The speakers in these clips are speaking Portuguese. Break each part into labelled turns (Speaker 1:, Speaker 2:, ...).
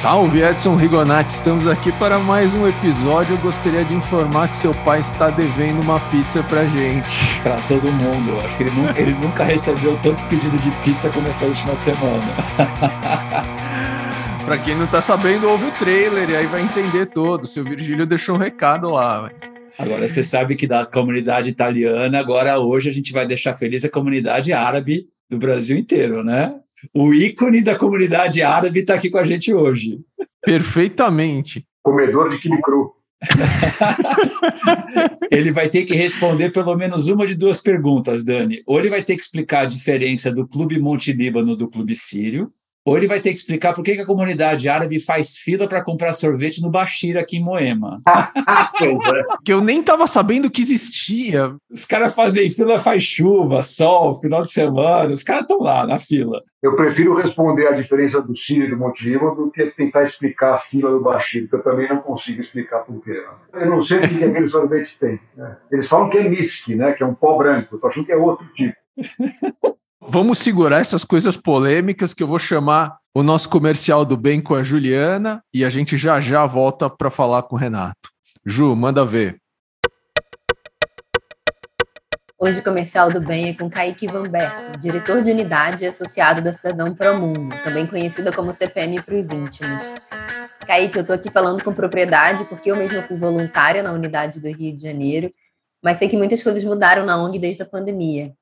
Speaker 1: Salve Edson Rigonati, estamos aqui para mais um episódio. Eu gostaria de informar que seu pai está devendo uma pizza pra gente.
Speaker 2: Para todo mundo. Acho que ele nunca, ele nunca recebeu tanto pedido de pizza como essa última semana.
Speaker 1: Para quem não tá sabendo, ouve o trailer e aí vai entender todo. Seu Virgílio deixou um recado lá. Mas...
Speaker 2: Agora você sabe que da comunidade italiana, agora hoje a gente vai deixar feliz a comunidade árabe do Brasil inteiro, né? O ícone da comunidade árabe está aqui com a gente hoje.
Speaker 1: Perfeitamente.
Speaker 3: Comedor de quibe cru.
Speaker 2: ele vai ter que responder pelo menos uma de duas perguntas, Dani. Ou ele vai ter que explicar a diferença do Clube Monte Líbano do Clube Sírio, ou ele vai ter que explicar por que, que a comunidade árabe faz fila para comprar sorvete no Bashir aqui em Moema.
Speaker 1: que eu nem estava sabendo que existia.
Speaker 2: Os caras fazem fila, faz chuva, sol, final de semana, os caras estão lá na fila.
Speaker 3: Eu prefiro responder a diferença do Sírio e do Monte Líbano do que tentar explicar a fila do Bashir, que eu também não consigo explicar por quê. Eu não sei o que aquele sorvete tem. Né? Eles falam que é misk, né? que é um pó branco. Eu tô achando que é outro tipo.
Speaker 1: Vamos segurar essas coisas polêmicas que eu vou chamar o nosso comercial do bem com a Juliana e a gente já já volta para falar com o Renato. Ju, manda ver.
Speaker 4: Hoje o comercial do bem é com Kaique Vanberto, diretor de unidade e associado da Cidadão Pro Mundo, também conhecida como CPM para os íntimos. Kaique, eu estou aqui falando com propriedade porque eu mesma fui voluntária na unidade do Rio de Janeiro, mas sei que muitas coisas mudaram na ONG desde a pandemia.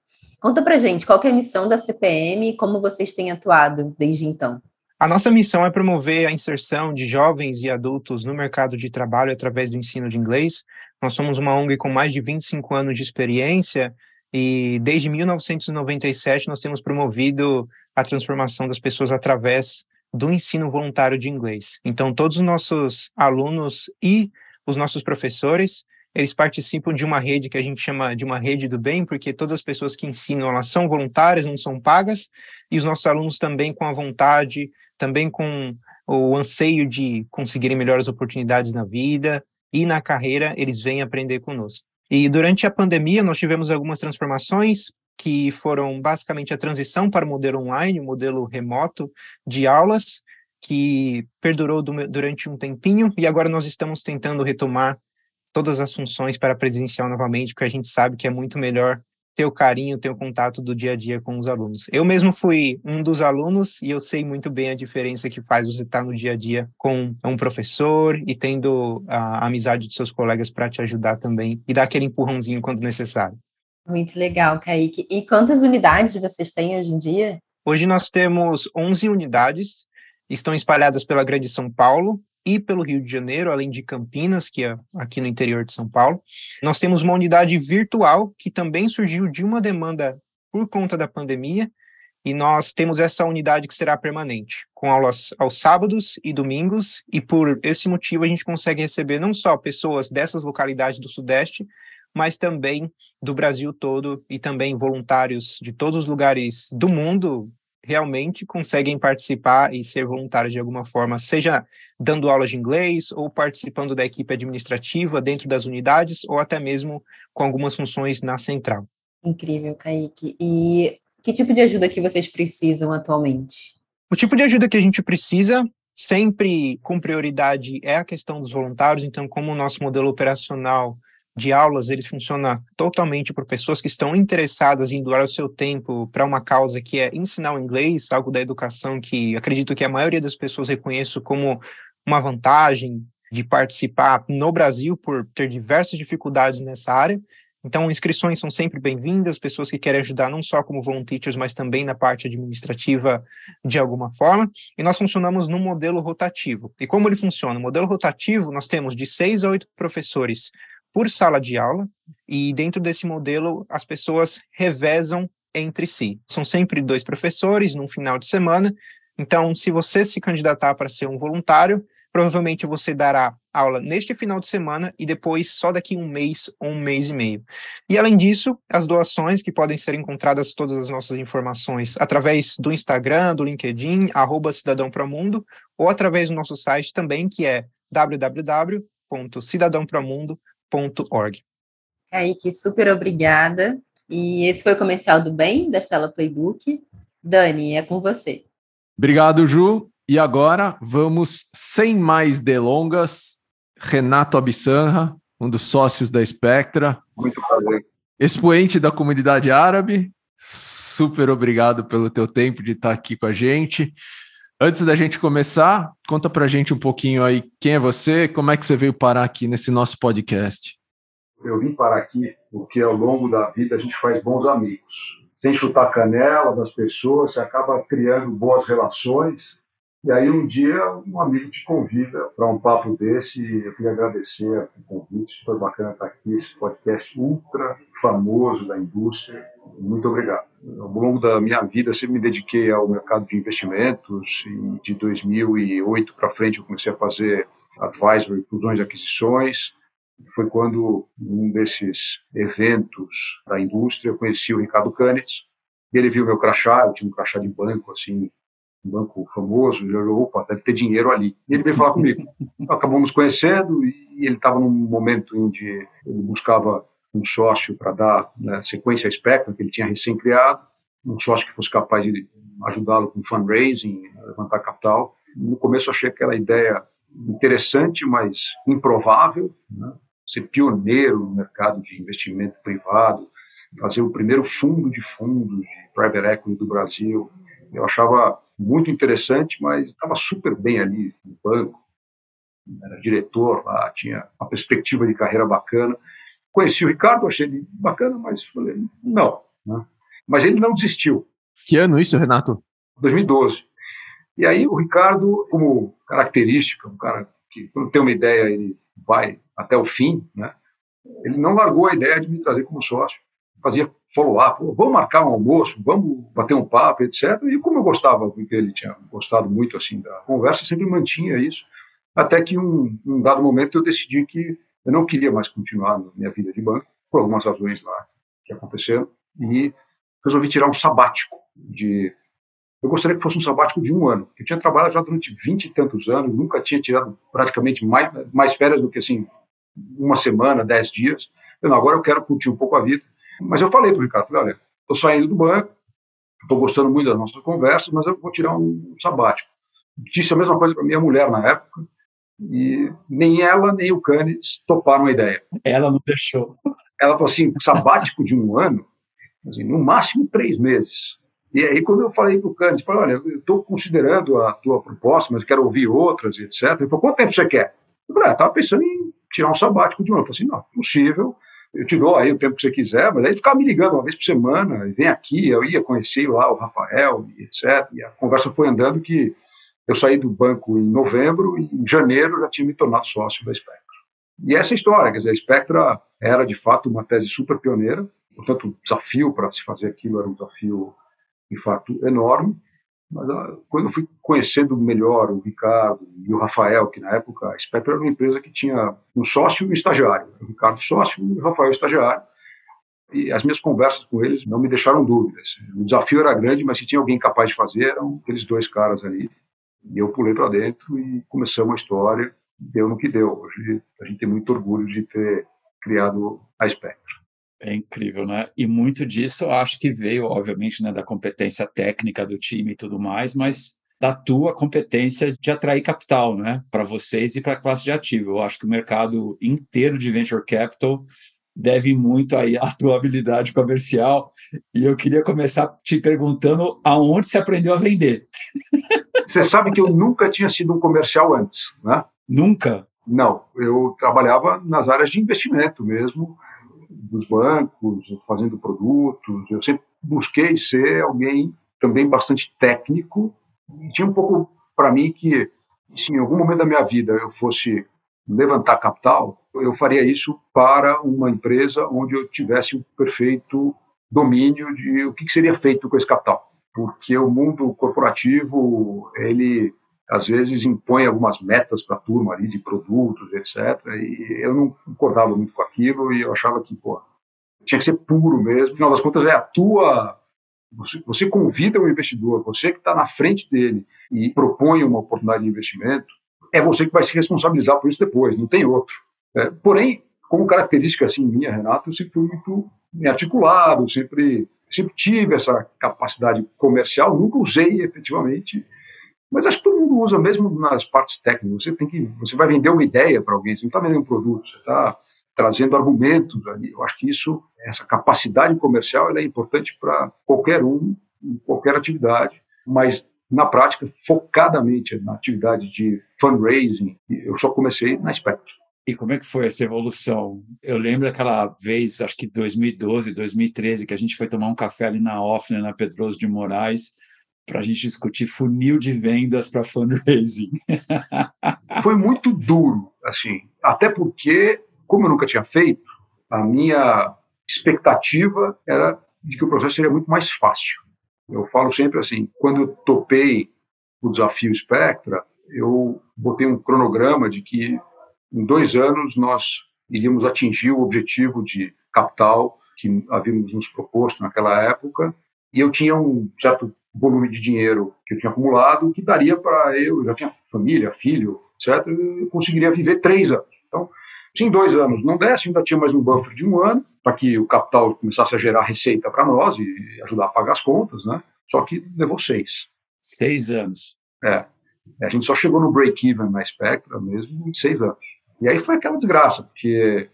Speaker 4: Conta pra gente qual é a missão da CPM e como vocês têm atuado desde então.
Speaker 5: A nossa missão é promover a inserção de jovens e adultos no mercado de trabalho através do ensino de inglês. Nós somos uma ONG com mais de 25 anos de experiência e desde 1997 nós temos promovido a transformação das pessoas através do ensino voluntário de inglês. Então, todos os nossos alunos e os nossos professores eles participam de uma rede que a gente chama de uma rede do bem, porque todas as pessoas que ensinam, elas são voluntárias, não são pagas, e os nossos alunos também com a vontade, também com o anseio de conseguirem melhores oportunidades na vida e na carreira, eles vêm aprender conosco. E durante a pandemia, nós tivemos algumas transformações que foram basicamente a transição para o modelo online, o modelo remoto de aulas, que perdurou durante um tempinho, e agora nós estamos tentando retomar todas as funções para presencial novamente, porque a gente sabe que é muito melhor ter o carinho, ter o contato do dia a dia com os alunos. Eu mesmo fui um dos alunos e eu sei muito bem a diferença que faz você estar no dia a dia com um professor e tendo a amizade de seus colegas para te ajudar também e dar aquele empurrãozinho quando necessário.
Speaker 4: Muito legal, Kaique. E quantas unidades vocês têm hoje em dia?
Speaker 5: Hoje nós temos 11 unidades, estão espalhadas pela Grande São Paulo, e pelo Rio de Janeiro, além de Campinas, que é aqui no interior de São Paulo. Nós temos uma unidade virtual que também surgiu de uma demanda por conta da pandemia, e nós temos essa unidade que será permanente, com aulas aos sábados e domingos, e por esse motivo a gente consegue receber não só pessoas dessas localidades do Sudeste, mas também do Brasil todo e também voluntários de todos os lugares do mundo, realmente conseguem participar e ser voluntários de alguma forma, seja dando aulas de inglês ou participando da equipe administrativa dentro das unidades ou até mesmo com algumas funções na central.
Speaker 4: Incrível, Kaique. E que tipo de ajuda que vocês precisam atualmente?
Speaker 5: O tipo de ajuda que a gente precisa sempre com prioridade é a questão dos voluntários, então como o nosso modelo operacional de aulas, ele funciona totalmente por pessoas que estão interessadas em doar o seu tempo para uma causa que é ensinar o inglês, algo da educação que acredito que a maioria das pessoas reconheço como uma vantagem de participar no Brasil por ter diversas dificuldades nessa área. Então, inscrições são sempre bem-vindas, pessoas que querem ajudar não só como volunteers, mas também na parte administrativa de alguma forma. E nós funcionamos num modelo rotativo. E como ele funciona? No modelo rotativo, nós temos de seis a oito professores por sala de aula, e dentro desse modelo as pessoas revezam entre si. São sempre dois professores num final de semana. Então, se você se candidatar para ser um voluntário, provavelmente você dará aula neste final de semana e depois só daqui um mês ou um mês e meio. E além disso, as doações que podem ser encontradas todas as nossas informações através do Instagram, do LinkedIn, arroba Cidadão Mundo, ou através do nosso site também, que é www.cidadãopromundo.com
Speaker 4: org. Kaique, super obrigada. E esse foi o comercial do bem da Stella Playbook. Dani, é com você.
Speaker 1: Obrigado, Ju. E agora vamos, sem mais delongas, Renato Abissanra, um dos sócios da Spectra.
Speaker 3: Muito prazer.
Speaker 1: Expoente da comunidade árabe. Super obrigado pelo teu tempo de estar aqui com a gente. Antes da gente começar, conta pra gente um pouquinho aí quem é você, como é que você veio parar aqui nesse nosso podcast.
Speaker 3: Eu vim parar aqui porque ao longo da vida a gente faz bons amigos. Sem chutar canela das pessoas, você acaba criando boas relações e aí um dia um amigo te convida para um papo desse eu queria agradecer o convite, foi bacana estar aqui, esse podcast ultra famoso da indústria. Muito obrigado. Ao longo da minha vida, sempre me dediquei ao mercado de investimentos e de 2008 para frente eu comecei a fazer advisory, fusões e aquisições. Foi quando, num desses eventos da indústria, eu conheci o Ricardo Canitz. Ele viu meu crachá, eu tinha um crachá de banco, assim, um banco famoso, ele olhou, opa, deve ter dinheiro ali. E ele veio falar comigo. Acabamos conhecendo e ele estava num momento em que ele buscava um sócio para dar né, sequência à Spectra, que ele tinha recém-criado, um sócio que fosse capaz de ajudá-lo com fundraising, levantar capital. No começo achei aquela ideia interessante, mas improvável, né? ser pioneiro no mercado de investimento privado, fazer o primeiro fundo de fundos de private equity do Brasil. Eu achava muito interessante, mas estava super bem ali no banco, era diretor lá, tinha uma perspectiva de carreira bacana. Conheci o Ricardo, achei ele bacana, mas falei, não. Né? Mas ele não desistiu.
Speaker 1: Que ano isso, Renato?
Speaker 3: 2012. E aí o Ricardo, como característica, um cara que quando tem uma ideia ele vai até o fim, né? Ele não largou a ideia de me trazer como sócio fazia follow-up, vamos marcar um almoço, vamos bater um papo, etc. E como eu gostava, porque ele tinha gostado muito assim da conversa, sempre mantinha isso, até que um, um dado momento eu decidi que eu não queria mais continuar na minha vida de banco, por algumas razões lá que aconteceram, e resolvi tirar um sabático de eu gostaria que fosse um sabático de um ano. Eu tinha trabalhado já durante vinte e tantos anos, nunca tinha tirado praticamente mais, mais férias do que assim uma semana, dez dias. Eu, não, agora eu quero curtir um pouco a vida. Mas eu falei para o Ricardo, olha, estou saindo do banco, estou gostando muito das nossas conversas, mas eu vou tirar um sabático. Disse a mesma coisa para minha mulher na época, e nem ela nem o Cannes toparam a ideia.
Speaker 2: Ela não deixou.
Speaker 3: Ela falou assim, sabático de um ano, assim, no máximo três meses. E aí quando eu falei para o Cannes, falei, olha, eu estou considerando a tua proposta, mas quero ouvir outras, etc. Ele falou, quanto tempo você quer? Eu falei, ah, estava pensando em tirar um sabático de um ano. Eu falei assim, não, possível, eu te dou aí o tempo que você quiser, mas aí ele ficava me ligando uma vez por semana, e vem aqui, eu ia conhecer lá o Rafael, etc. E a conversa foi andando que eu saí do banco em novembro e em janeiro já tinha me tornado sócio da Spectra. E essa é história, quer dizer, a Spectra era de fato uma tese super pioneira, portanto o desafio para se fazer aquilo era um desafio de fato enorme, mas ah, quando eu fui conhecendo melhor o Ricardo e o Rafael, que na época a Spectra era uma empresa que tinha um sócio e um estagiário. O Ricardo sócio e o Rafael estagiário. E as minhas conversas com eles não me deixaram dúvidas. O desafio era grande, mas se tinha alguém capaz de fazer, eram aqueles dois caras ali. E eu pulei para dentro e começamos a história. Deu no que deu. Hoje a gente tem muito orgulho de ter criado a Spectra.
Speaker 2: É incrível, né? E muito disso eu acho que veio, obviamente, né, da competência técnica do time e tudo mais, mas da tua competência de atrair capital, né, para vocês e para a classe de ativo. Eu acho que o mercado inteiro de venture capital deve muito aí à tua habilidade comercial. E eu queria começar te perguntando aonde você aprendeu a vender.
Speaker 3: Você sabe que eu nunca tinha sido um comercial antes, né?
Speaker 2: Nunca?
Speaker 3: Não, eu trabalhava nas áreas de investimento mesmo dos bancos, fazendo produtos. Eu sempre busquei ser alguém também bastante técnico. E tinha um pouco para mim que, se em algum momento da minha vida eu fosse levantar capital, eu faria isso para uma empresa onde eu tivesse o um perfeito domínio de o que seria feito com esse capital. Porque o mundo corporativo, ele às vezes impõe algumas metas para a turma ali de produtos, etc. E eu não concordava muito com aquilo e eu achava que, pô, tinha que ser puro mesmo. Afinal das contas, é a tua. Você, convida o investidor, você que está na frente dele e propõe uma oportunidade de investimento, é você que vai se responsabilizar por isso depois, não tem outro. É, porém, como característica assim minha, Renato, eu sempre fui muito articulado, sempre, sempre tive essa capacidade comercial, nunca usei efetivamente Mas acho que todo mundo usa, mesmo nas partes técnicas. Você tem que, você vai vender uma ideia para alguém, você não está vendendo um produto, você está trazendo argumentos ali. Eu acho que isso, essa capacidade comercial, é importante para qualquer um, em qualquer atividade, mas na prática, focadamente na atividade de fundraising, eu só comecei na Spectrum.
Speaker 2: E como é que foi essa evolução? Eu lembro aquela vez, acho que 2012, 2013, que a gente foi tomar um café ali na Offner, na Pedroso de Moraes, para a gente discutir funil de vendas para fundraising.
Speaker 3: Foi muito duro, assim, até porque, como eu nunca tinha feito, a minha expectativa era de que o processo seria muito mais fácil. Eu falo sempre assim, quando eu topei o desafio Spectra, eu botei um cronograma de que em dois anos nós iríamos atingir o objetivo de capital que havíamos nos proposto naquela época, e eu tinha um certo volume de dinheiro que eu tinha acumulado que daria para eu, eu já tinha família, filho, etc., eu conseguiria viver três anos. Então, se em dois anos não desse, ainda tinha mais um buffer de um ano, para que o capital começasse a gerar receita para nós e ajudar a pagar as contas, né? Só que levou seis.
Speaker 2: Seis anos.
Speaker 3: É. A gente só chegou no break-even na Spectra mesmo em seis anos. E aí foi aquela desgraça, porque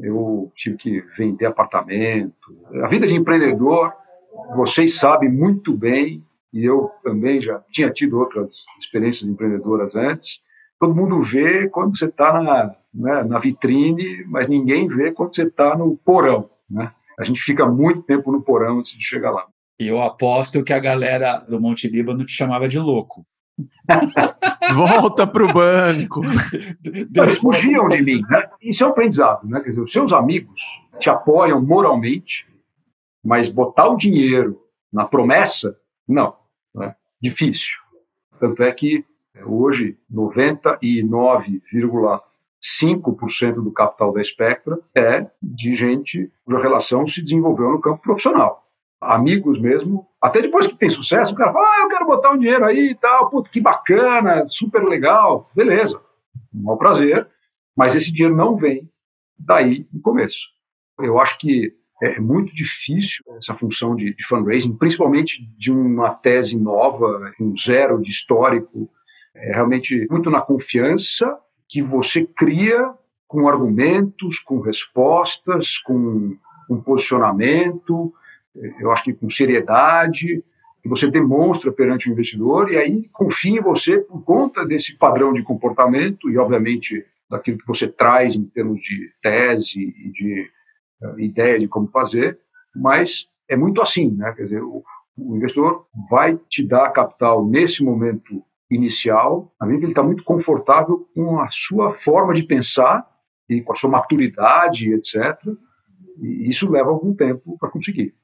Speaker 3: eu tive que vender apartamento. A vida de empreendedor, vocês sabem muito bem, e eu também já tinha tido outras experiências empreendedoras antes. Todo mundo vê quando você está na, né, na vitrine, mas ninguém vê quando você está no porão. Né? A gente fica muito tempo no porão antes de chegar lá.
Speaker 2: E eu aposto que a galera do Monte Líbano te chamava de louco.
Speaker 1: Volta para o banco.
Speaker 3: Eles fugiam de mim. Né? Isso é um aprendizado. Né? Quer dizer, os seus amigos te apoiam moralmente, mas botar o dinheiro na promessa, não. Né? Difícil. Tanto é que hoje 99,5% do capital da Spectra é de gente cuja relação se desenvolveu no campo profissional amigos mesmo, até depois que tem sucesso, o cara fala, ah, eu quero botar um dinheiro aí e tal, puto, que bacana, super legal, beleza, um mau prazer, mas esse dinheiro não vem daí no começo. Eu acho que é muito difícil essa função de, de fundraising, principalmente de uma tese nova, um zero de histórico, é realmente muito na confiança que você cria com argumentos, com respostas, com um posicionamento, eu acho que com seriedade, que você demonstra perante o investidor e aí confia em você por conta desse padrão de comportamento e, obviamente, daquilo que você traz em termos de tese e de uh, ideia de como fazer, mas é muito assim, né? Quer dizer, o, o investidor vai te dar capital nesse momento inicial, a medida que ele está muito confortável com a sua forma de pensar e com a sua maturidade, etc. E isso leva algum tempo para conseguir.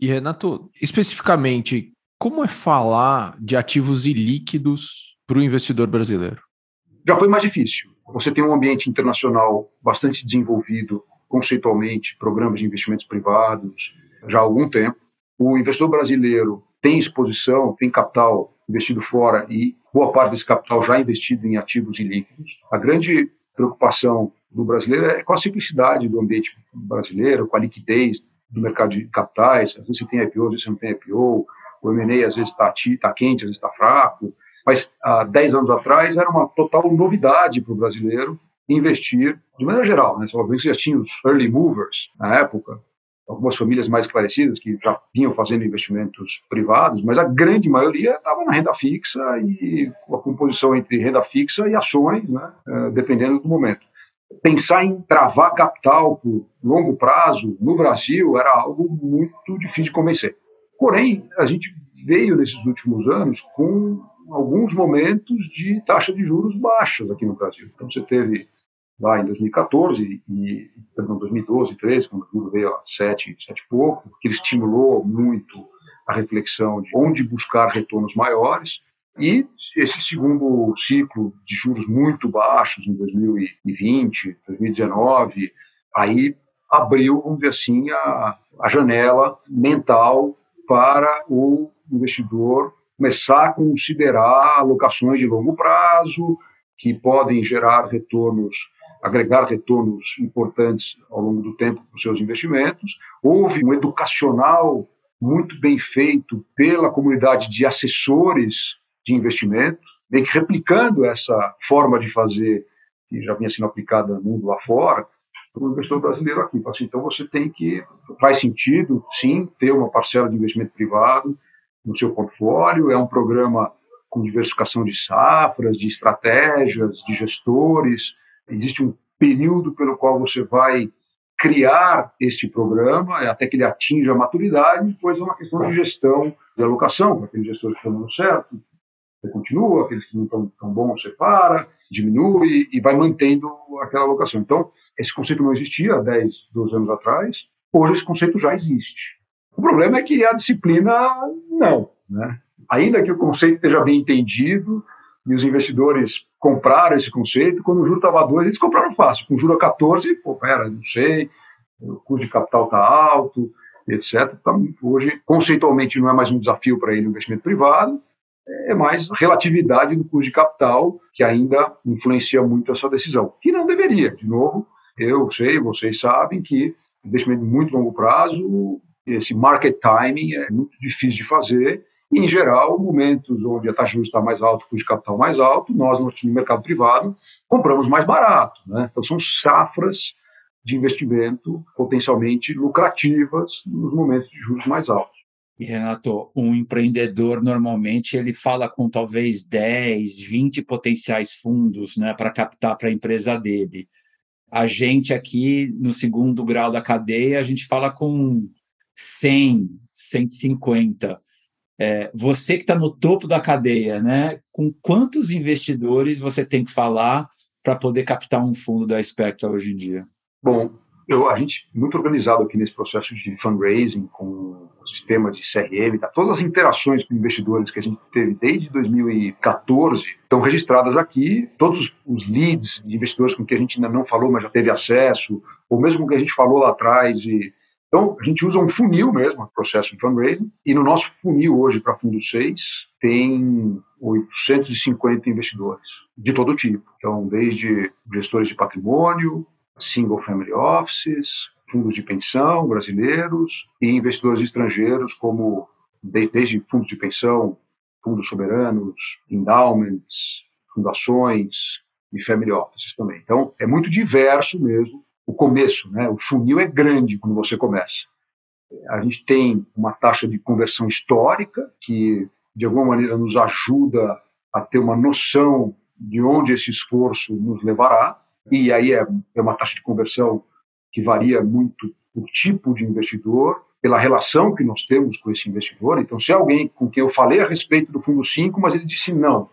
Speaker 1: E Renato, especificamente, como é falar de ativos ilíquidos para o investidor brasileiro?
Speaker 3: Já foi mais difícil. Você tem um ambiente internacional bastante desenvolvido conceitualmente, programas de investimentos privados, já há algum tempo. O investidor brasileiro tem exposição, tem capital investido fora e boa parte desse capital já investido em ativos ilíquidos. A grande preocupação do brasileiro é com a simplicidade do ambiente brasileiro, com a liquidez do mercado de capitais. Às vezes você tem IPO, às vezes você não tem IPO. O M&A às vezes está tá quente, às vezes está fraco. Mas há 10 anos atrás era uma total novidade para o brasileiro investir, de maneira geral. Né? Você já tinha os early movers na época, algumas famílias mais esclarecidas que já vinham fazendo investimentos privados, mas a grande maioria estava na renda fixa e a composição entre renda fixa e ações, né, eh, dependendo do momento pensar em travar capital por longo prazo no Brasil era algo muito difícil de convencer. Porém, a gente veio nesses últimos anos com alguns momentos de taxa de juros baixas aqui no Brasil. Então, você teve lá em 2014 e perdão, 2012, 2013, quando o juro veio a 7, 7 e pouco, que estimulou muito a reflexão de onde buscar retornos maiores. E esse segundo ciclo de juros muito baixos em 2020, 2019, aí abriu, vamos dizer assim, a, a janela mental para o investidor começar a considerar alocações de longo prazo, que podem gerar retornos, agregar retornos importantes ao longo do tempo para os seus investimentos. Houve um educacional muito bem feito pela comunidade de assessores de investimento, meio que replicando essa forma de fazer que já vinha sendo aplicada no mundo lá fora, para o investidor brasileiro aqui. Assim, então você tem que, faz sentido, sim, ter uma parcela de investimento privado no seu portfólio, é um programa com diversificação de safras, de estratégias, de gestores, existe um período pelo qual você vai criar este programa até que ele atinja a maturidade, depois é uma questão de gestão de alocação, para aqueles gestores que estão dando certo, você continua, aqueles que não estão tão bons você para, diminui e vai mantendo aquela alocação. Então, esse conceito não existia há 10, 12 anos atrás, hoje esse conceito já existe. O problema é que a disciplina não. Né? Ainda que o conceito esteja bem entendido e os investidores compraram esse conceito, quando o juro estava a 2, eles compraram fácil. Com o juro a 14, pô, pera, não sei, o custo de capital está alto, etc. Então, hoje, conceitualmente, não é mais um desafio para ele o investimento privado, é mais relatividade do custo de capital que ainda influencia muito essa decisão. Que não deveria, de novo, eu sei, vocês sabem que investimento de muito longo prazo, esse market timing é muito difícil de fazer. E, em geral, momentos onde a taxa de juros está mais alta, o custo de capital mais alto, nós, no mercado privado, compramos mais barato. Né? Então, são safras de investimento potencialmente lucrativas nos momentos de juros mais altos.
Speaker 2: Renato, um empreendedor normalmente ele fala com talvez 10, 20 potenciais fundos né, para captar para a empresa dele. A gente aqui, no segundo grau da cadeia, a gente fala com 100, 150. É, você que está no topo da cadeia, né? Com quantos investidores você tem que falar para poder captar um fundo da Spectra hoje em dia?
Speaker 3: Bom, eu, a gente muito organizado aqui nesse processo de fundraising com o sistema de CRM, tá? todas as interações com investidores que a gente teve desde 2014 estão registradas aqui, todos os leads de investidores com que a gente ainda não falou, mas já teve acesso, ou mesmo com que a gente falou lá atrás. E... Então, a gente usa um funil mesmo, processo de fundraising, e no nosso funil hoje para Fundo 6 tem 850 investidores de todo tipo. Então, desde gestores de patrimônio, single family offices, fundos de pensão brasileiros e investidores estrangeiros, como desde fundos de pensão, fundos soberanos, endowments, fundações e family offices também. Então, é muito diverso mesmo o começo, né? O funil é grande quando você começa. A gente tem uma taxa de conversão histórica que, de alguma maneira, nos ajuda a ter uma noção de onde esse esforço nos levará e aí é, é uma taxa de conversão que varia muito por tipo de investidor, pela relação que nós temos com esse investidor. Então, se é alguém com quem eu falei a respeito do fundo 5, mas ele disse não,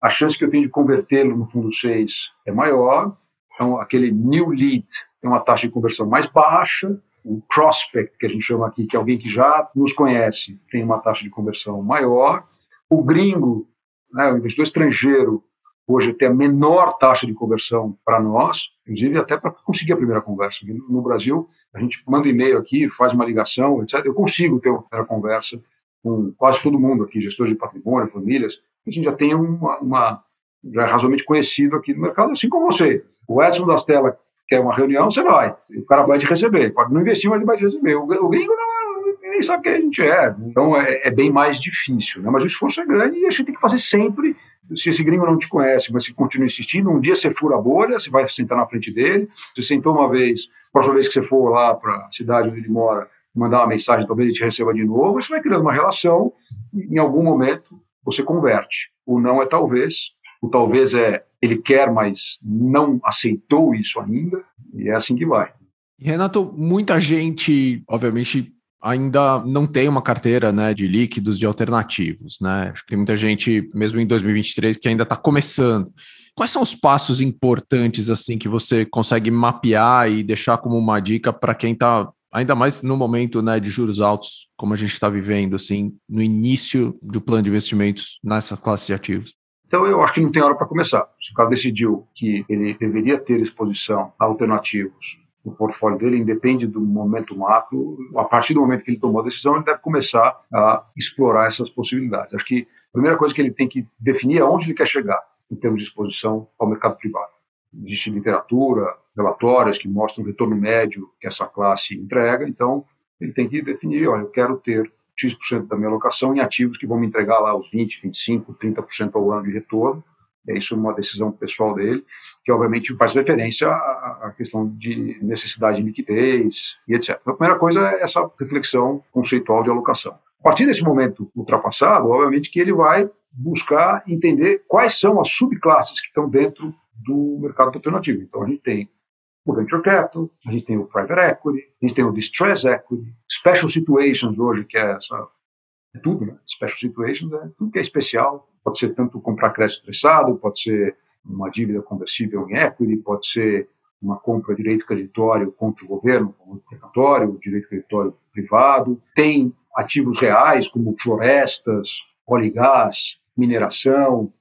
Speaker 3: a chance que eu tenho de convertê-lo no fundo 6 é maior. Então, aquele new lead tem uma taxa de conversão mais baixa. O prospect, que a gente chama aqui, que é alguém que já nos conhece, tem uma taxa de conversão maior. O gringo, né, o investidor estrangeiro, hoje tem a menor taxa de conversão para nós, inclusive até para conseguir a primeira conversa. No Brasil, a gente manda e-mail aqui, faz uma ligação, etc. Eu consigo ter uma primeira conversa com quase todo mundo aqui, gestores de patrimônio, famílias. A gente já tem uma, uma já é razoavelmente conhecido aqui no mercado, assim como você. O Edson das Telas quer uma reunião, você vai. O cara vai te receber. Pode não investir, mas ele vai te receber. O, o gringo não, nem sabe quem a gente é. Então é, é bem mais difícil. Né? Mas o esforço é grande e a gente tem que fazer sempre se esse gringo não te conhece, mas se continua insistindo, um dia você fura a bolha, você vai sentar na frente dele, você sentou uma vez, próxima vez que você for lá para a cidade onde ele mora, mandar uma mensagem, talvez ele te receba de novo, você vai criando uma relação, e em algum momento você converte. O não é talvez, o talvez é ele quer, mas não aceitou isso ainda, e é assim que vai.
Speaker 1: Renato, muita gente, obviamente, ainda não tem uma carteira né, de líquidos de alternativos. Né? Acho que tem muita gente, mesmo em 2023, que ainda está começando. Quais são os passos importantes assim que você consegue mapear e deixar como uma dica para quem está, ainda mais no momento né, de juros altos, como a gente está vivendo, assim, no início do plano de investimentos nessa classe de ativos?
Speaker 3: Então, eu acho que não tem hora para começar. Se o cara decidiu que ele deveria ter exposição a alternativos no portfólio dele, independe do momento macro, a partir do momento que ele tomou a decisão, ele deve começar a explorar essas possibilidades. Acho que a primeira coisa que ele tem que definir é onde ele quer chegar em termos de exposição ao mercado privado. Existe literatura, relatórios que mostram o retorno médio que essa classe entrega, então ele tem que definir, olha, eu quero ter X% da minha alocação em ativos que vão me entregar lá os 20, 25, 30% ao ano de retorno. É isso uma decisão pessoal dele, que obviamente faz referência à, questão de necessidade de liquidez e etc. Então, a primeira coisa é essa reflexão conceitual de alocação. A partir desse momento ultrapassado, obviamente que ele vai buscar entender quais são as subclasses que estão dentro do mercado alternativo. Então a gente tem o venture capital, a gente tem o private equity, a gente tem o distress equity, special situations hoje, que é essa é tudo, né? Special situations é tudo que é especial. Pode ser tanto comprar crédito estressado, pode ser uma dívida conversível em equity, pode ser uma compra de direito creditório contra o governo, como direito creditório privado. Tem ativos reais, como florestas, óleo e gás, mineração,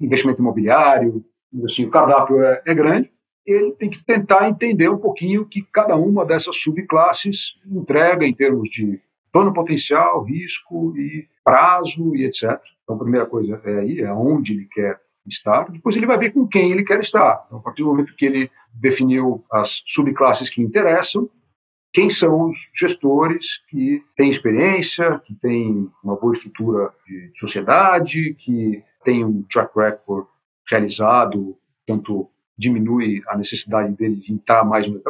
Speaker 3: investimento imobiliário. Assim, o cardápio é, é grande ele tem que tentar entender um pouquinho o que cada uma dessas subclasses entrega em termos de plano potencial, risco e prazo e etc. Então, a primeira coisa é aí, é onde ele quer estar. Depois ele vai ver com quem ele quer estar. Então, a partir do momento que ele definiu as subclasses que interessam, quem são os gestores que têm experiência, que têm uma boa estrutura de sociedade, que têm um track record realizado, tanto diminui a necessidade dele de entrar mais no.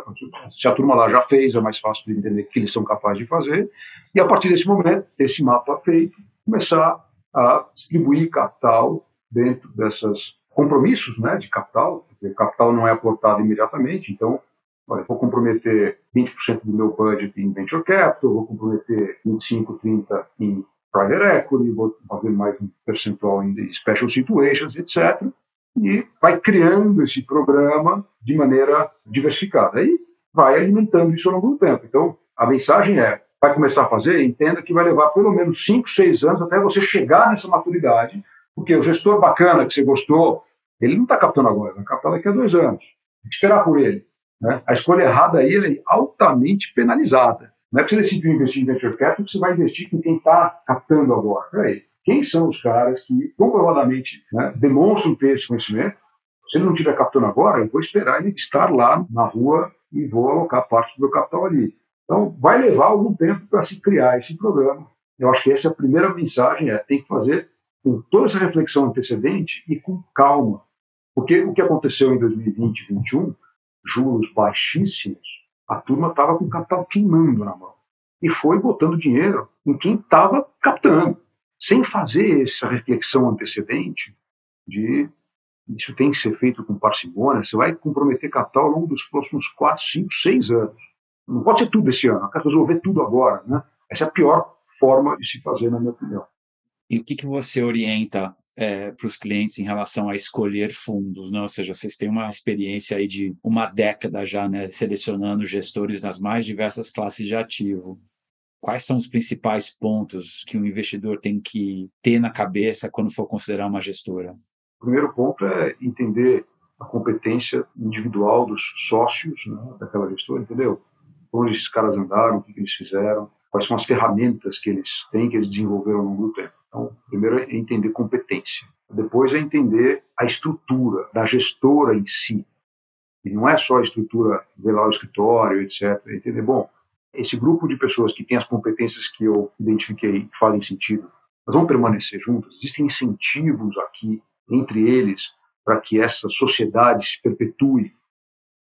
Speaker 3: Se a turma lá já fez, é mais fácil de entender o que eles são capazes de fazer. E a partir desse momento, esse mapa feito, começar a distribuir capital dentro desses compromissos né, de capital, porque o capital não é aportado imediatamente, então olha, vou comprometer 20% do meu budget em venture capital, vou comprometer 25, 30 em private equity, vou fazer mais um percentual em special situations, etc e vai criando esse programa de maneira diversificada. Aí vai alimentando isso ao longo do tempo. Então, a mensagem é: vai começar a fazer, entenda que vai levar pelo menos 5, 6 anos até você chegar nessa maturidade, porque o gestor bacana que você gostou, ele não está captando agora, vai captar daqui a dois anos. Tem que esperar por ele. Né? A escolha errada aí é altamente penalizada. Não é que você decidiu investir em venture capital que você vai investir com quem está captando agora. Peraí quem são os caras que comprovadamente né, demonstram ter esse conhecimento. Se ele não estiver captando agora, eu vou esperar ele estar lá na rua e vou alocar parte do meu capital ali. Então, vai levar algum tempo para se criar esse programa. Eu acho que essa é a primeira mensagem, é tem que fazer com toda essa reflexão antecedente e com calma. Porque o que aconteceu em 2020 e 2021, juros baixíssimos, a turma estava com o capital queimando na mão. E foi botando dinheiro em quem estava captando sem fazer essa reflexão antecedente de isso tem que ser feito com parcimônia, você vai comprometer capital ao longo dos próximos 4, 5, 6 anos. Não pode ser tudo esse ano, eu quero resolver tudo agora. Né? Essa é a pior forma de se fazer, na minha opinião.
Speaker 2: E o que, que você orienta é, para os clientes em relação a escolher fundos, né? ou seja, vocês têm uma experiência aí de uma década já, né, selecionando gestores nas mais diversas classes de ativo. Quais são os principais pontos que um investidor tem que ter na cabeça quando for considerar uma gestora?
Speaker 3: O primeiro ponto é entender a competência individual dos sócios né, daquela gestora, entendeu? Onde esses caras andaram, o que eles fizeram, quais são as ferramentas que eles têm, que eles desenvolveram ao longo do tempo. Então, primeiro é entender competência. Depois é entender a estrutura da gestora em si. E não é só a estrutura, ver lá o escritório, etc. É entender, bom, esse grupo de pessoas que tem as competências que eu identifiquei que fazem sentido, nós vamos permanecer juntos? Existem incentivos aqui entre eles para que essa sociedade se perpetue?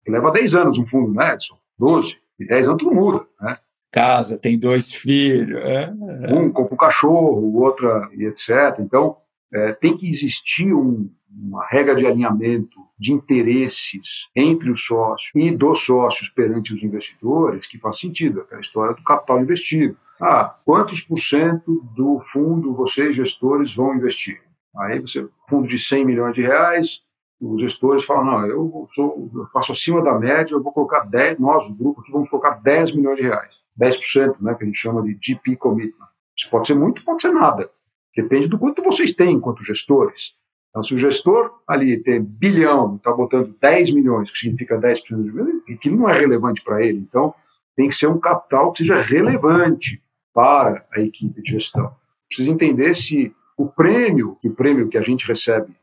Speaker 3: Que leva 10 anos um fundo, né, Edson? 12. E 10 anos tudo muda, né?
Speaker 2: Casa, tem dois filhos. É,
Speaker 3: é. Um compra um cachorro, o outro, e etc. Então, é, tem que existir um, uma regra de alinhamento de interesses entre os sócios e dos sócios perante os investidores que faz sentido, aquela história do capital investido. Ah, quantos por cento do fundo vocês, gestores, vão investir? Aí você, fundo de 100 milhões de reais, os gestores falam, não, eu, sou, eu faço acima da média, eu vou colocar 10, nós, o grupo aqui, vamos colocar 10 milhões de reais. 10%, né, que a gente chama de GP commitment. Isso pode ser muito, pode ser nada. Depende do quanto vocês têm enquanto gestores. Então, se o gestor ali tem bilhão, está botando 10 milhões, que significa 10% do dinheiro, que não é relevante para ele. Então, tem que ser um capital que seja relevante para a equipe de gestão. Precisa entender se o prêmio, o prêmio que a gente recebe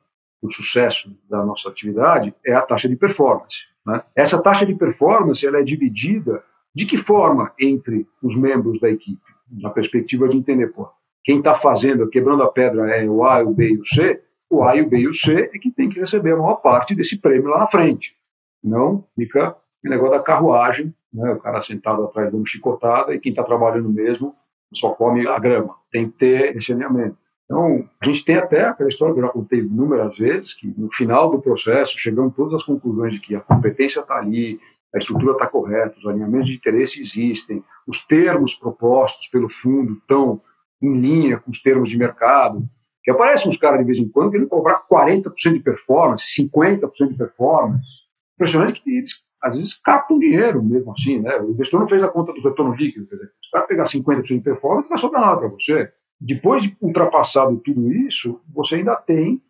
Speaker 3: o sucesso da nossa atividade é a taxa de performance. Né? Essa taxa de performance ela é dividida de que forma entre os membros da equipe? na perspectiva de entender, pô, quem está fazendo, quebrando a pedra é o A, o B e o C, o A e o B e o C é que tem que receber a maior parte desse prêmio lá na frente. Não fica o negócio da carruagem, né, o cara sentado atrás de uma chicotada e quem está trabalhando mesmo só come a grama. Tem que ter esse alinhamento. Então, a gente tem até aquela história que eu já contei inúmeras vezes, que no final do processo chegamos todas as conclusões de que a competência está ali, a estrutura está correta, os alinhamentos de interesse existem, os termos propostos pelo fundo estão em linha com os termos de mercado, que aparecem uns caras de vez em quando querendo cobrar 40% de performance, 50% de performance. Impressionante que eles, às vezes, captam dinheiro mesmo assim, né? O investidor não fez a conta do retorno líquido, quer dizer, se o cara pegar 50% de performance, não vai sobrar nada para você. Depois de ultrapassado tudo isso, você ainda tem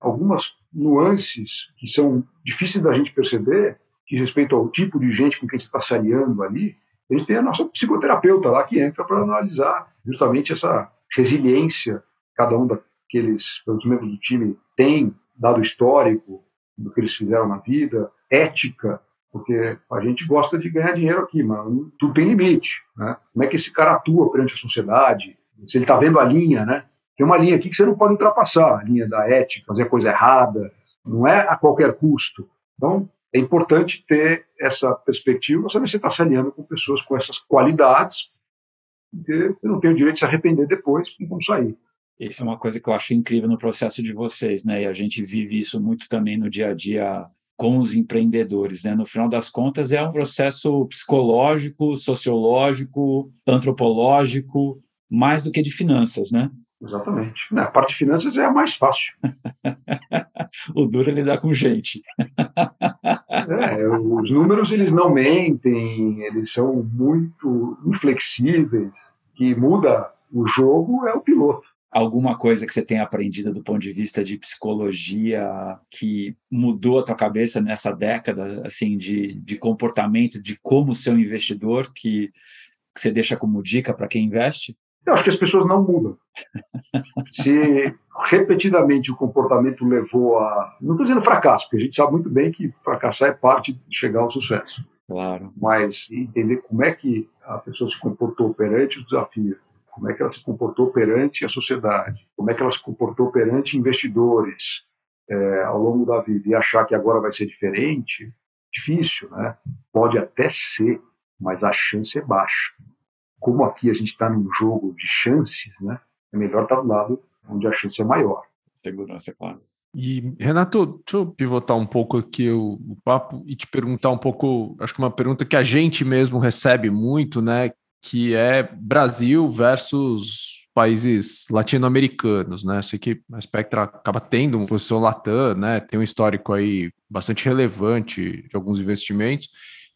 Speaker 3: algumas nuances que são difíceis da gente perceber, que respeito ao tipo de gente com quem você está sareando ali. A gente tem a nossa psicoterapeuta lá que entra para analisar justamente essa resiliência cada um daqueles dos membros do time tem, dado histórico do que eles fizeram na vida, ética, porque a gente gosta de ganhar dinheiro aqui, mas tudo tem limite. Né? Como é que esse cara atua perante a sociedade? se ele está vendo a linha, né? Tem uma linha aqui que você não pode ultrapassar, a linha da ética, fazer coisa errada, não é a qualquer custo. Então, é importante ter essa perspectiva, saber se você está se alinhando com pessoas com essas qualidades, porque você não tem o direito de se arrepender depois vão sair.
Speaker 2: Isso é uma coisa que eu acho incrível no processo de vocês, né? E a gente vive isso muito também no dia a dia com os empreendedores, né? No final das contas, é um processo psicológico, sociológico, antropológico, mais do que de finanças, né?
Speaker 3: Exatamente. A parte de finanças é a mais fácil.
Speaker 2: o duro é lidar com gente.
Speaker 3: é, os números eles não mentem, eles são muito inflexíveis. Que muda o jogo é o piloto.
Speaker 2: Alguma coisa que você tenha aprendido do ponto de vista de psicologia que mudou a tua cabeça nessa década, assim, de, de comportamento, de como ser um investidor, que, que você deixa como dica para quem investe?
Speaker 3: Eu acho que as pessoas não mudam. Se repetidamente o comportamento levou a. Não estou dizendo fracasso, porque a gente sabe muito bem que fracassar é parte de chegar ao sucesso.
Speaker 2: Claro.
Speaker 3: Mas entender como é que a pessoa se comportou perante os desafios, como é que ela se comportou perante a sociedade, como é que ela se comportou perante investidores é, ao longo da vida e achar que agora vai ser diferente, difícil, né? Pode até ser, mas a chance é baixa como aqui a gente está num jogo de chances, né? É melhor estar tá do lado onde a chance é maior.
Speaker 2: Segurança, claro.
Speaker 1: E, Renato, deixa eu pivotar um pouco aqui o, o, papo e te perguntar um pouco, acho que uma pergunta que a gente mesmo recebe muito, né? Que é Brasil versus países latino-americanos, né? Sei que a Spectra acaba tendo uma posição latam, né? Tem um histórico aí bastante relevante de alguns investimentos.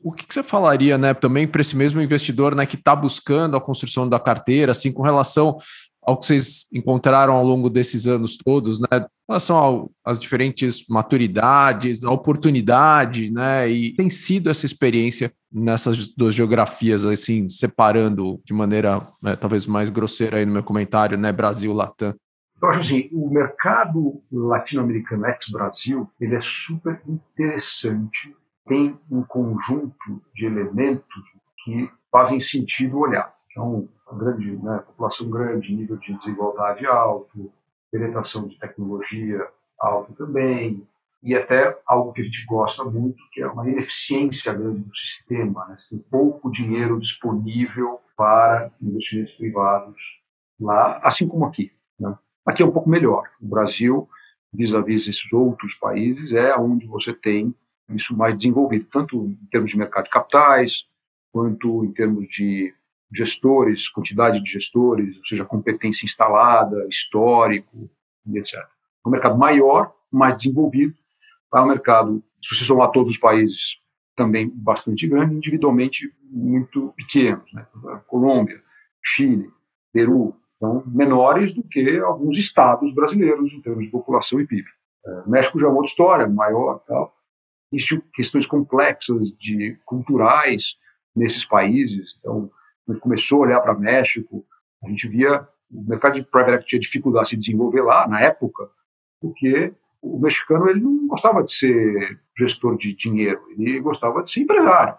Speaker 1: O que, que você falaria, né, também para esse mesmo investidor, né, que está buscando a construção da carteira, assim, com relação ao que vocês encontraram ao longo desses anos todos, né, em relação às diferentes maturidades, a oportunidade, né, e tem sido essa experiência nessas duas geografias, assim, separando de maneira né, talvez mais grosseira aí no meu comentário, né, Brasil-Latam.
Speaker 3: Eu acho assim, o mercado latino-americano ex-Brasil, ele é super interessante tem um conjunto de elementos que fazem sentido olhar. Então, grande, né, população grande, nível de desigualdade alto, penetração de tecnologia alto também, e até algo que a gente gosta muito, que é uma ineficiência grande do sistema. Né? Você tem pouco dinheiro disponível para investimentos privados lá, assim como aqui. Né? Aqui é um pouco melhor. O Brasil, vis-à-vis -vis esses outros países, é onde você tem isso mais desenvolvido, tanto em termos de mercado de capitais, quanto em termos de gestores, quantidade de gestores, ou seja, competência instalada, histórico, etc. É um mercado maior, mais desenvolvido, é um mercado, se você somar todos os países, também bastante grande, individualmente muito pequenos. Né? Colômbia, Chile, Peru, são menores do que alguns estados brasileiros em termos de população e PIB. É, México já é uma outra história, maior, tal, existe questões complexas de culturais nesses países. Então, quando começou a olhar para México, a gente via o mercado de private equity tinha dificuldade de se desenvolver lá na época, porque o mexicano ele não gostava de ser gestor de dinheiro, ele gostava de ser empresário.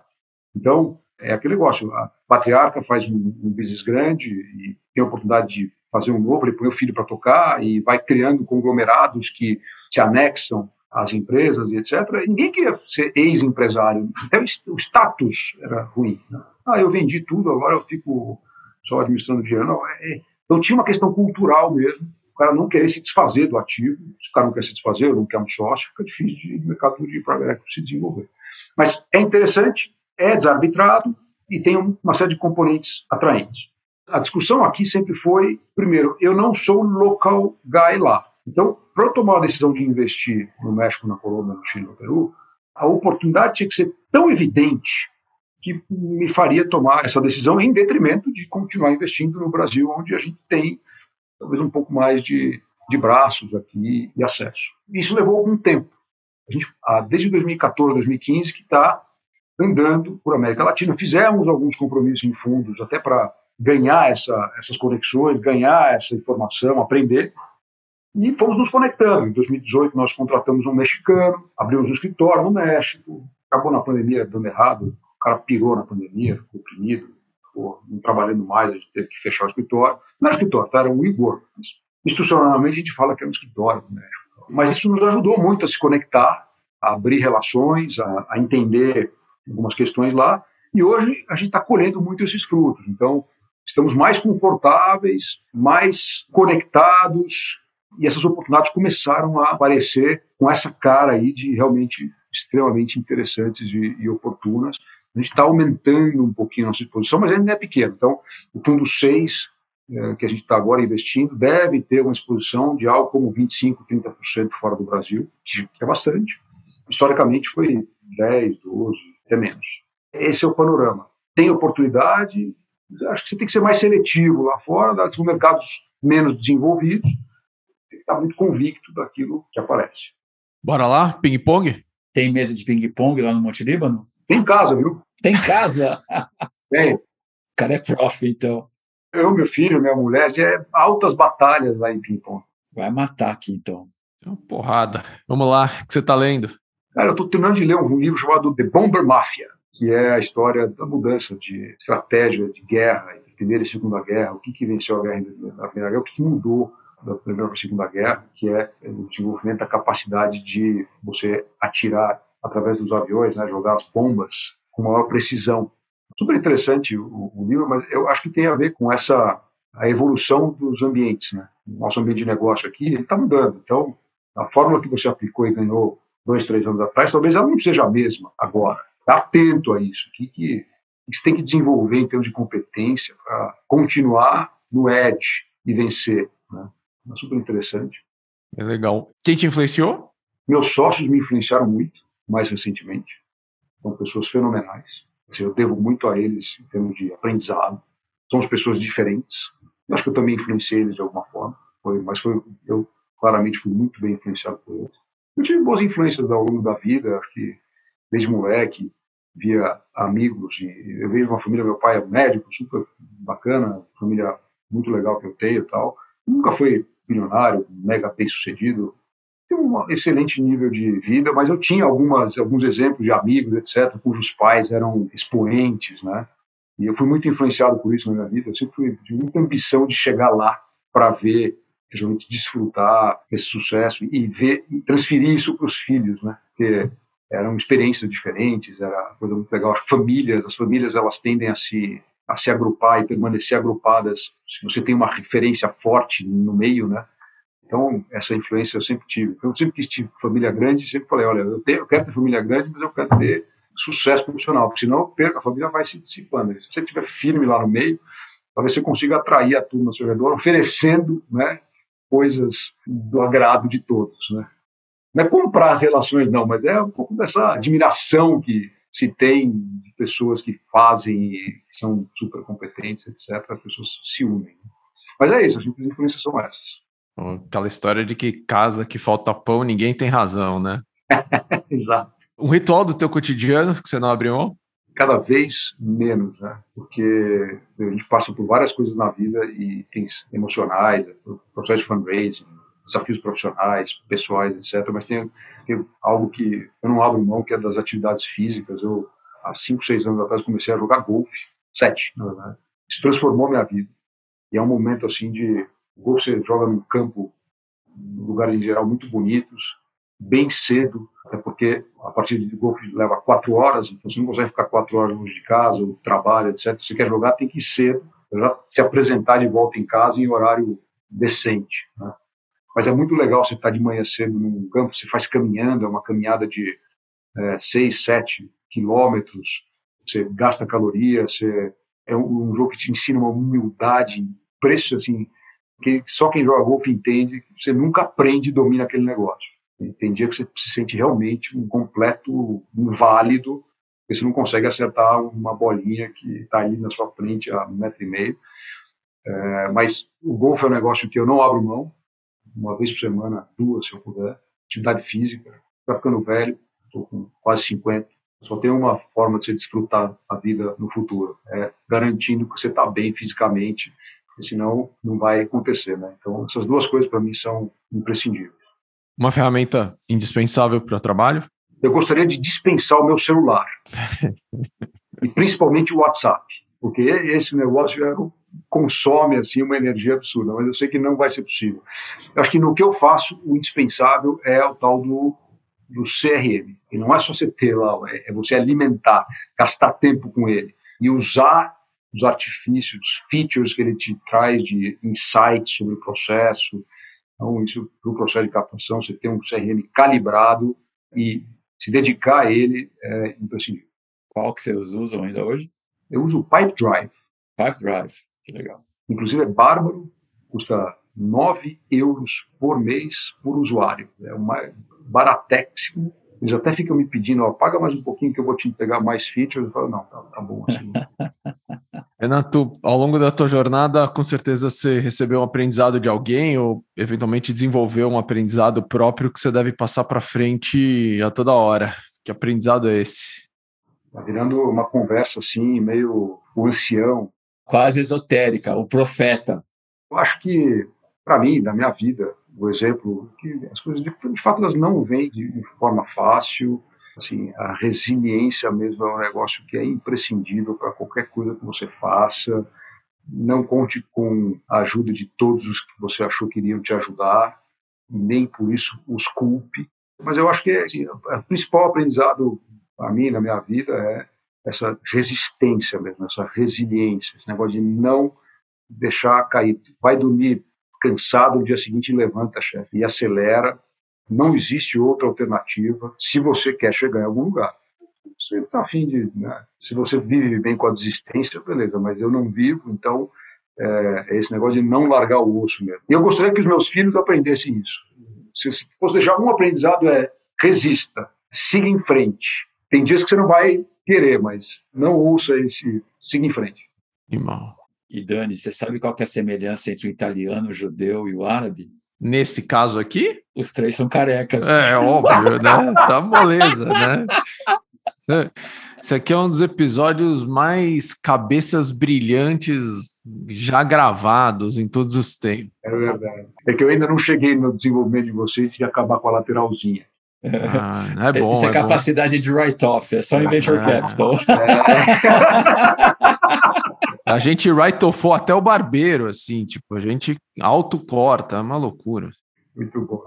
Speaker 3: Então, É aquele negócio, a patriarca faz um, um business grande e tem a oportunidade de fazer um novo, ele põe o filho para tocar e vai criando conglomerados que se anexam às empresas e etc. Ninguém queria ser ex-empresário, até o status era ruim. Né? Ah, eu vendi tudo, agora eu fico só administrando dinheiro. Não, é, então tinha uma questão cultural mesmo, o cara não querer se desfazer do ativo, se o cara não quer se desfazer não quer um sócio, fica difícil de mercado de equity se desenvolver. Mas é interessante, é desarbitrado e tem uma série de componentes atraentes. A discussão aqui sempre foi, primeiro, eu não sou local guy lá. Então, para eu tomar a decisão de investir no México, na Colômbia, no Chile, no Peru, a oportunidade tinha que ser tão evidente que me faria tomar essa decisão em detrimento de continuar investindo no Brasil, onde a gente tem talvez um pouco mais de, de braços aqui e acesso. Isso levou algum tempo. A gente, desde 2014, 2015, que está andando por América Latina. Fizemos alguns compromissos em fundos até para ganhar essa, essas conexões, ganhar essa informação, aprender. E fomos nos conectando. Em 2018, nós contratamos um mexicano, abrimos um escritório no México. Acabou na pandemia dando errado, o cara pirou na pandemia, ficou oprimido, ficou não trabalhando mais, a gente teve que fechar o escritório. Não era escritório, tá? era um Igor. Institucionalmente, a gente fala que é um escritório no México. Mas isso nos ajudou muito a se conectar, a abrir relações, a, a entender algumas questões lá. E hoje a gente está colhendo muito esses frutos. Então, estamos mais confortáveis, mais conectados, e essas oportunidades começaram a aparecer com essa cara aí de realmente extremamente interessantes e, e oportunas. A gente está aumentando um pouquinho a nossa exposição, mas ainda é pequeno. Então, o fundo 6, é, que a gente está agora investindo, deve ter uma exposição de algo como 25%, 30% fora do Brasil, que é bastante. Historicamente foi 10, 12, até menos. Esse é o panorama. Tem oportunidade, acho que você tem que ser mais seletivo lá fora, nos mercados menos desenvolvidos, estar muito convicto daquilo que aparece.
Speaker 1: Bora lá, ping-pong?
Speaker 2: Tem mesa de ping-pong lá no Monte Líbano?
Speaker 3: Tem casa, viu?
Speaker 2: Tem casa?
Speaker 3: Tem.
Speaker 2: O cara é prof, então.
Speaker 3: Eu, meu filho, minha mulher, já é altas batalhas lá em ping-pong.
Speaker 2: Vai matar aqui, então.
Speaker 1: É uma porrada. Vamos lá, o que você está lendo?
Speaker 3: Cara, eu estou terminando de ler um livro chamado The Bomber Mafia, que é a história da mudança de estratégia de guerra entre Primeira e Segunda Guerra, o que, que venceu a guerra na Primeira Guerra, o que, que mudou da Primeira a Segunda Guerra, que é o desenvolvimento da capacidade de você atirar através dos aviões, né, jogar as bombas com maior precisão. Super interessante o, o, livro, mas eu acho que tem a ver com essa a evolução dos ambientes, né? O nosso ambiente de negócio aqui está mudando. Então, a fórmula que você aplicou e ganhou dois, três anos atrás, talvez ela não seja a mesma agora. Está atento a isso. O que, que você tem que desenvolver em termos de competência para continuar no edge e vencer? Né? É super interessante.
Speaker 1: É legal. Quem te influenciou?
Speaker 3: Meus sócios me influenciaram muito, mais recentemente. São pessoas fenomenais. Assim, eu devo muito a eles em termos de aprendizado. Somos pessoas diferentes. Eu acho que eu também influenciei eles de alguma forma. Foi, mas foi, eu claramente fui muito bem influenciado por eles. Eu tive boas influências ao longo da vida, acho que desde moleque, via amigos, e eu vejo uma família, meu pai é médico, super bacana, família muito legal que eu tenho e tal. Nunca foi milionário, mega bem sucedido, tem um excelente nível de vida, mas eu tinha algumas, alguns exemplos de amigos, etc., cujos pais eram expoentes, né? E eu fui muito influenciado por isso na minha vida. Eu sempre fui de muita ambição de chegar lá para ver realmente desfrutar esse sucesso e ver e transferir isso para os filhos, né? Porque eram experiências diferentes, era coisa muito legal. As famílias, as famílias elas tendem a se a se agrupar e permanecer agrupadas se você tem uma referência forte no meio, né? Então essa influência eu sempre tive. Eu sempre quis ter família grande, sempre falei, olha, eu, tenho, eu quero ter família grande, mas eu quero ter sucesso profissional, porque senão a família vai se dissipando. Se você estiver firme lá no meio, talvez você consiga atrair a turma ao seu redor, oferecendo, né? coisas do agrado de todos, né? Não é comprar relações, não, mas é um pouco dessa admiração que se tem pessoas que fazem e são super competentes, etc. As pessoas se unem. Mas é isso, as influências são essas.
Speaker 1: Aquela história de que casa que falta pão, ninguém tem razão, né?
Speaker 3: Exato.
Speaker 1: Um ritual do teu cotidiano que você não abriu mão?
Speaker 3: cada vez menos, né? Porque a gente passa por várias coisas na vida e tem emocionais, processo de fundraising, desafios profissionais, pessoais, etc. Mas tem, tem, algo que eu não abro mão, que é das atividades físicas. Eu há 5, 6 anos atrás, comecei a jogar golfe, 7, na verdade. Isso transformou minha vida. E é um momento assim de. O golfe você joga num campo, num lugar em geral muito bonitos, bem cedo, até porque a partida de golfe leva quatro horas, então você não consegue ficar quatro horas longe de casa, ou trabalho, etc. Se você quer jogar, tem que ir cedo, já se apresentar de volta em casa em horário decente. Né? Mas é muito legal você estar de manhã cedo num campo, você faz caminhando, é uma caminhada de é, seis, sete quilômetros, você gasta caloria, você é um, um jogo que te ensina uma humildade, preço assim, que só quem joga golfe entende, você nunca aprende e domina aquele negócio. Tem dia que você se sente realmente um completo inválido, porque você não consegue acertar uma bolinha que está ali na sua frente a um metro e meio. É, mas o golfe é um negócio que eu não abro mão, uma vez por semana, duas, se eu puder. Atividade física. Está ficando velho, estou com quase 50. Só tem uma forma de você desfrutar a vida no futuro, é garantindo que você está bem fisicamente, senão não vai acontecer. Né? Então, essas duas coisas para mim são imprescindíveis.
Speaker 1: Uma ferramenta indispensável para o trabalho?
Speaker 3: Eu gostaria de dispensar o meu celular. e principalmente o WhatsApp, porque esse negócio já consome assim uma energia absurda, mas eu sei que não vai ser possível. Eu acho que no que eu faço, o indispensável é o tal do, do CRM. E não é só você ter lá, é, é você alimentar, gastar tempo com ele e usar os artifícios, os features que ele te traz de insights sobre o processo. Então, isso para o processo de captação, você ter um CRM calibrado e se dedicar a ele é imprescindível.
Speaker 2: Qual que vocês usam ainda hoje?
Speaker 3: Eu uso o Pipe Drive.
Speaker 2: Que legal.
Speaker 3: Inclusive é bárbaro, custa 9 euros por mês por usuário. É uma baratéximo. Eles até ficam me pedindo, ó, paga mais um pouquinho que eu vou te entregar mais features. Eu falo, não, tá, tá bom assim.
Speaker 1: Renato, ao longo da tua jornada, com certeza você recebeu um aprendizado de alguém ou eventualmente desenvolveu um aprendizado próprio que você deve passar para frente a toda hora. Que aprendizado é esse?
Speaker 3: Tá virando uma conversa assim, meio o ancião.
Speaker 2: Quase esotérica, o profeta.
Speaker 3: Eu acho que, para mim, na minha vida, o exemplo que as coisas de, de fato elas não vêm de, forma fácil. Assim, a resiliência mesmo é um negócio que é imprescindível para qualquer coisa que você faça. Não conte com a ajuda de todos os que você achou que iriam te ajudar, nem por isso os culpe. Mas eu acho que assim, o principal aprendizado para mim na minha vida é essa resistência mesmo, essa resiliência, esse negócio de não deixar cair. Vai dormir cansado, no dia seguinte levanta, chefe, e acelera. Não existe outra alternativa se você quer chegar em algum lugar. Você está afim de. Né? Se você vive bem com a desistência, beleza, mas eu não vivo, então é, é esse negócio de não largar o osso mesmo. E eu gostaria que os meus filhos aprendessem isso. Se fosse deixar um aprendizado, é resista, siga em frente. Tem dias que você não vai querer, mas não ouça esse, siga em frente.
Speaker 1: Irmão.
Speaker 2: E Dani, você sabe qual é a semelhança entre o italiano, o judeu e o árabe?
Speaker 1: Nesse caso aqui?
Speaker 2: Os três são carecas.
Speaker 1: É óbvio, né? Tá moleza, né? Esse aqui é um dos episódios mais cabeças brilhantes já gravados em todos os tempos.
Speaker 3: É verdade. É que eu ainda não cheguei no desenvolvimento de vocês de acabar com a lateralzinha.
Speaker 1: Ah, é bom.
Speaker 2: Isso é,
Speaker 1: é
Speaker 2: capacidade
Speaker 1: bom.
Speaker 2: de write-off, é só em venture
Speaker 1: é.
Speaker 2: capital.
Speaker 1: A gente write-offou até o barbeiro, assim, tipo, a gente autocorta, é uma loucura.
Speaker 3: Muito bom.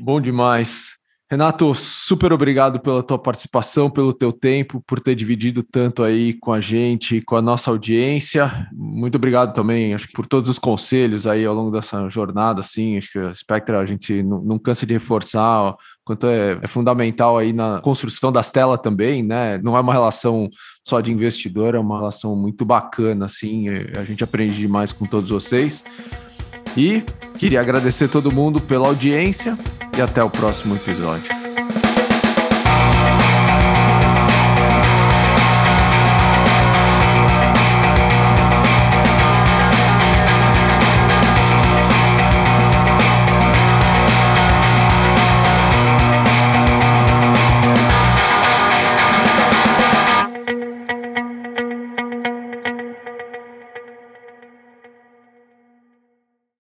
Speaker 1: Bom demais. Renato, super obrigado pela tua participação, pelo teu tempo, por ter dividido tanto aí com a gente, com a nossa audiência. Muito obrigado também, acho que por todos os conselhos aí ao longo dessa jornada, assim, acho que a Spectra a gente não, não cansa de reforçar ó, quanto é, é, fundamental aí na construção das telas também, né? Não é uma relação só de investidor, é uma relação muito bacana, assim, a gente aprende demais com todos vocês. E queria agradecer todo mundo pela audiência e até o próximo episódio.